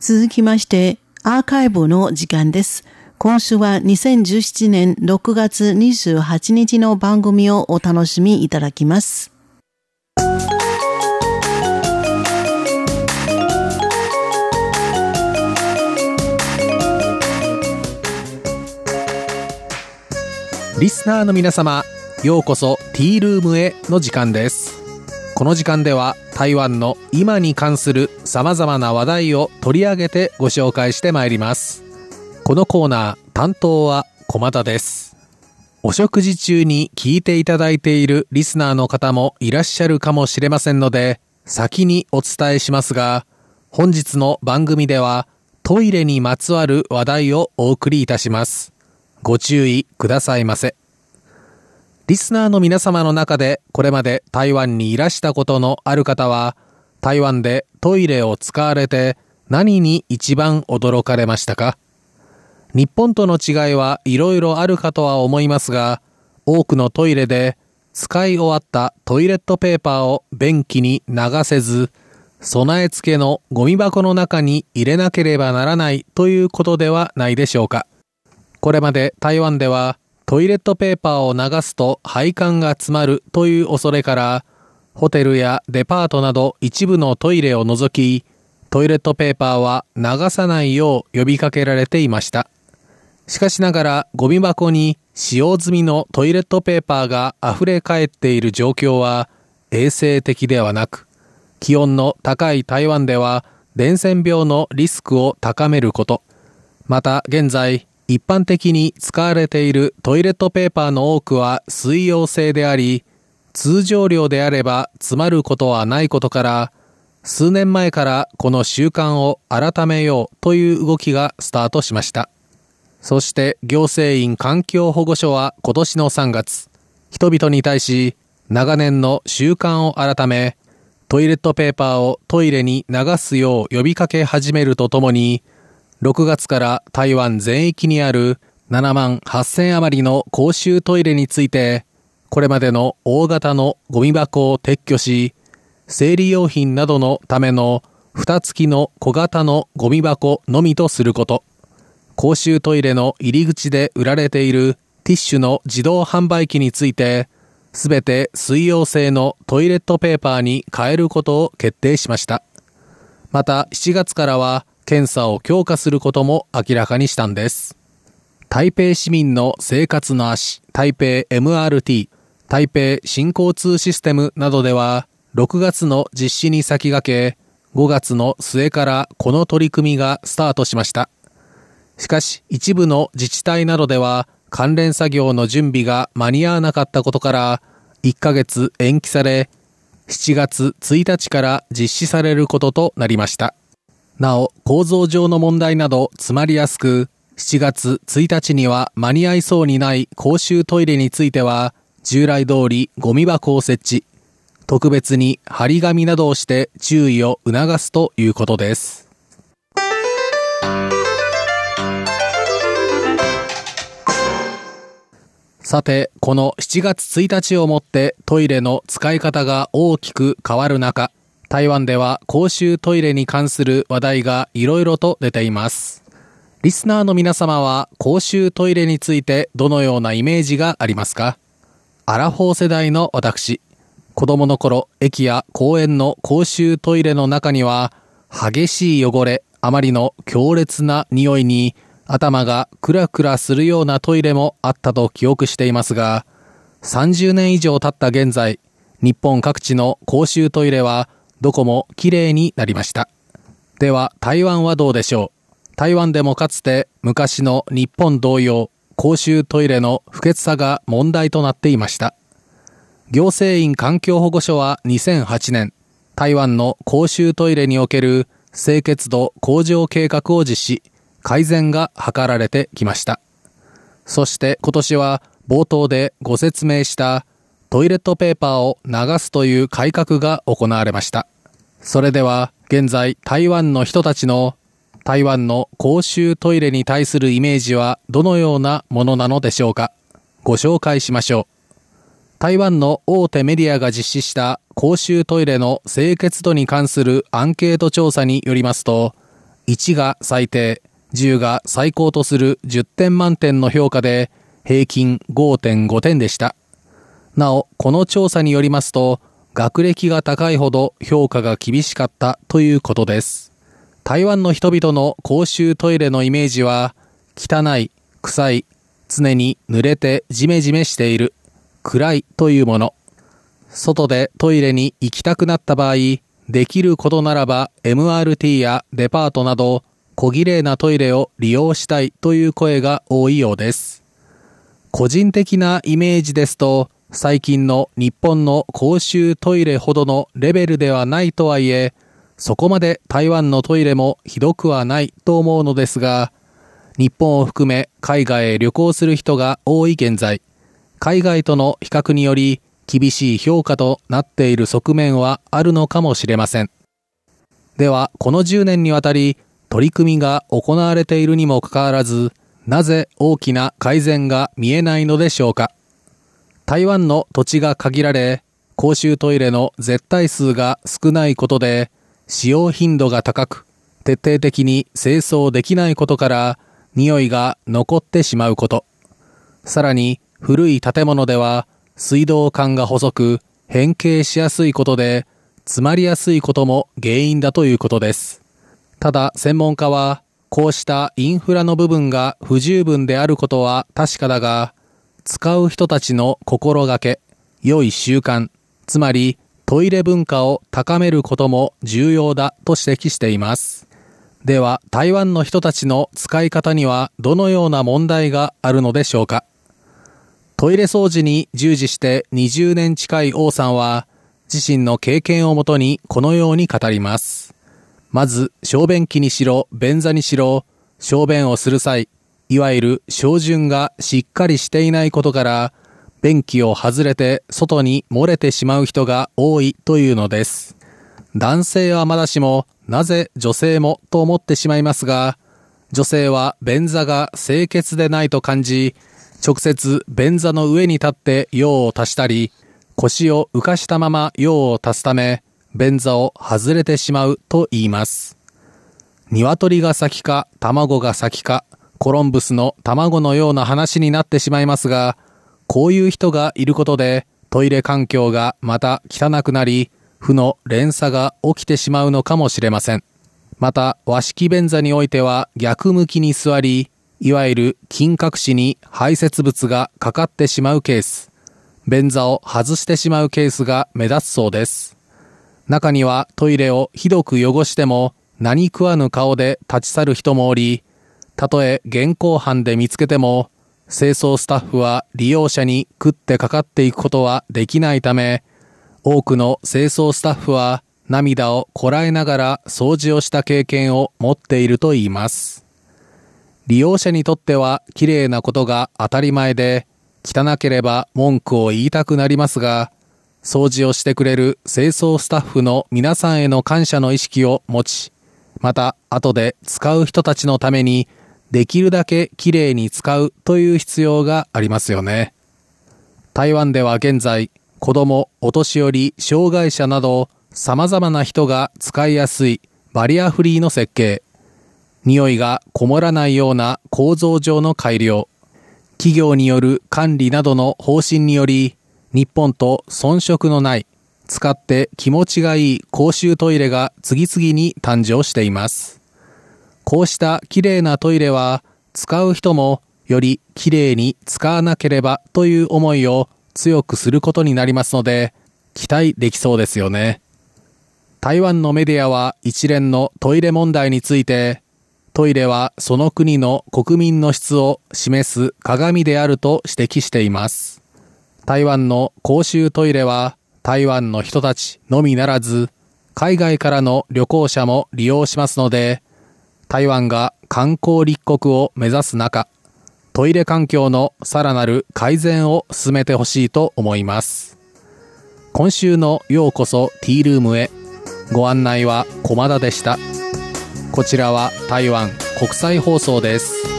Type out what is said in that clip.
続きまして、アーカイブの時間です。今週は2017年6月28日の番組をお楽しみいただきます。リスナーの皆様、ようこそティールームへの時間です。この時間では台湾の今に関する様々な話題を取り上げてご紹介してまいります。このコーナー担当は駒田です。お食事中に聞いていただいているリスナーの方もいらっしゃるかもしれませんので、先にお伝えしますが、本日の番組ではトイレにまつわる話題をお送りいたします。ご注意くださいませ。リスナーの皆様の中でこれまで台湾にいらしたことのある方は、台湾でトイレを使われて何に一番驚かれましたか？日本との違いはいろいろあるかとは思いますが、多くのトイレで使い終わったトイレットペーパーを便器に流せず、備え付けのゴミ箱の中に入れなければならないということではないでしょうか。これまで台湾ではトイレットペーパーを流すと配管が詰まるという恐れから、ホテルやデパートなど一部のトイレを除き、トイレットペーパーは流さないよう呼びかけられていました。しかしながらゴミ箱に使用済みのトイレットペーパーが溢れ返っている状況は衛生的ではなく、気温の高い台湾では伝染病のリスクを高めること、また現在一般的に使われているトイレットペーパーの多くは水溶性であり、通常量であれば詰まることはないことから、数年前からこの習慣を改めようという動きがスタートしました。そして行政院環境保護所は今年の3月、人々に対し長年の習慣を改め、トイレットペーパーをトイレに流すよう呼びかけ始めるとともに、6月から台湾全域にある7万8000余りの公衆トイレについて、これまでの大型のゴミ箱を撤去し、生理用品などのための蓋付きの小型のゴミ箱のみとすること、公衆トイレの入り口で売られているティッシュの自動販売機について、すべて水溶性のトイレットペーパーに変えることを決定しました。また7月からは検査を強化することも明らかにしたんです。台北市民の生活の足、台北 MRT、台北新交通システムなどでは、6月の実施に先駆け、5月の末からこの取り組みがスタートしました。しかし、一部の自治体などでは、関連作業の準備が間に合わなかったことから、1ヶ月延期され、7月1日から実施されることとなりました。なお、構造上の問題など詰まりやすく、7月1日には間に合いそうにない公衆トイレについては、従来通りゴミ箱を設置、特別に張り紙などをして注意を促すということです。さて、この7月1日をもってトイレの使い方が大きく変わる中、台湾では公衆トイレに関する話題がいろいろと出ています。リスナーの皆様は公衆トイレについてどのようなイメージがありますか？アラフォー世代の私、子供の頃、駅や公園の公衆トイレの中には、激しい汚れ、あまりの強烈な匂いに、頭がクラクラするようなトイレもあったと記憶していますが、30年以上経った現在、日本各地の公衆トイレはどこも綺麗になりました。では台湾はどうでしょう台湾でもかつて昔の日本同様、公衆トイレの不潔さが問題となっていました。行政院環境保護所は2008年、台湾の公衆トイレにおける清潔度向上計画を実施、改善が図られてきました。そして今年は冒頭でご説明したトイレットペーパーを流すという改革が行われました。それでは、現在台湾の人たちの台湾の公衆トイレに対するイメージはどのようなものなのでしょうか？ご紹介しましょう。台湾の大手メディアが実施した公衆トイレの清潔度に関するアンケート調査によりますと、1が最低、10が最高とする10点満点の評価で、平均5.5点でした。なお、この調査によりますと、学歴が高いほど評価が厳しかったということです。台湾の人々の公衆トイレのイメージは、汚い、臭い、常に濡れてジメジメしている、暗いというもの。外でトイレに行きたくなった場合、できることならば MRT やデパートなど小綺麗なトイレを利用したいという声が多いようです。個人的なイメージですと、最近の日本の公衆トイレほどのレベルではないとはいえ、そこまで台湾のトイレもひどくはないと思うのですが、日本を含め海外へ旅行する人が多い現在、海外との比較により厳しい評価となっている側面はあるのかもしれません。では、この10年にわたり取り組みが行われているにもかかわらず、なぜ大きな改善が見えないのでしょうか？台湾の土地が限られ、公衆トイレの絶対数が少ないことで、使用頻度が高く、徹底的に清掃できないことから、匂いが残ってしまうこと。さらに、古い建物では、水道管が細く、変形しやすいことで、詰まりやすいことも原因だということです。ただ、専門家は、こうしたインフラの部分が不十分であることは確かだが、使う人たちの心がけ、良い習慣、つまりトイレ文化を高めることも重要だと指摘しています。では、台湾の人たちの使い方にはどのような問題があるのでしょうかトイレ掃除に従事して20年近い王さんは、自身の経験をもとにこのように語ります。まず、小便器にしろ、便座にしろ、小便をする際、いわゆる小順がしっかりしていないことから、便器を外れて外に漏れてしまう人が多いというのです。男性はまだしも、なぜ女性もと思ってしまいますが、女性は便座が清潔でないと感じ、直接便座の上に立って用を足したり、腰を浮かしたまま用を足すため、便座を外れてしまうと言います。鶏が先か卵が先か、コロンブスの卵のような話になってしまいますが、こういう人がいることでトイレ環境がまた汚くなり、負の連鎖が起きてしまうのかもしれません。また、和式便座においては逆向きに座り、いわゆる金隠しに排泄物がかかってしまうケース、便座を外してしまうケースが目立つそうです。中にはトイレをひどく汚しても何食わぬ顔で立ち去る人もおり、たとえ現行犯で見つけても、清掃スタッフは利用者に食ってかかっていくことはできないため、多くの清掃スタッフは涙をこらえながら掃除をした経験を持っているといいます。利用者にとっては綺麗なことが当たり前で、汚ければ文句を言いたくなりますが、掃除をしてくれる清掃スタッフの皆さんへの感謝の意識を持ち、また後で使う人たちのためにできるだけきれいに使うという必要がありますよね。台湾では現在、子供、お年寄り、障害者など様々な人が使いやすいバリアフリーの設計、匂いがこもらないような構造上の改良、企業による管理などの方針により日本と遜色のない、使って気持ちがいい公衆トイレが次々に誕生しています。こうした綺麗なトイレは、使う人もより綺麗に使わなければという思いを強くすることになりますので、期待できそうですよね。台湾のメディアは一連のトイレ問題について、トイレはその国の国民の質を示す鏡であると指摘しています。台湾の公衆トイレは台湾の人たちのみならず海外からの旅行者も利用しますので台湾が観光立国を目指す中トイレ環境のさらなる改善を進めてほしいと思います。今週のようこそティールームへ。ご案内は駒田でした。こちらは台湾国際放送です。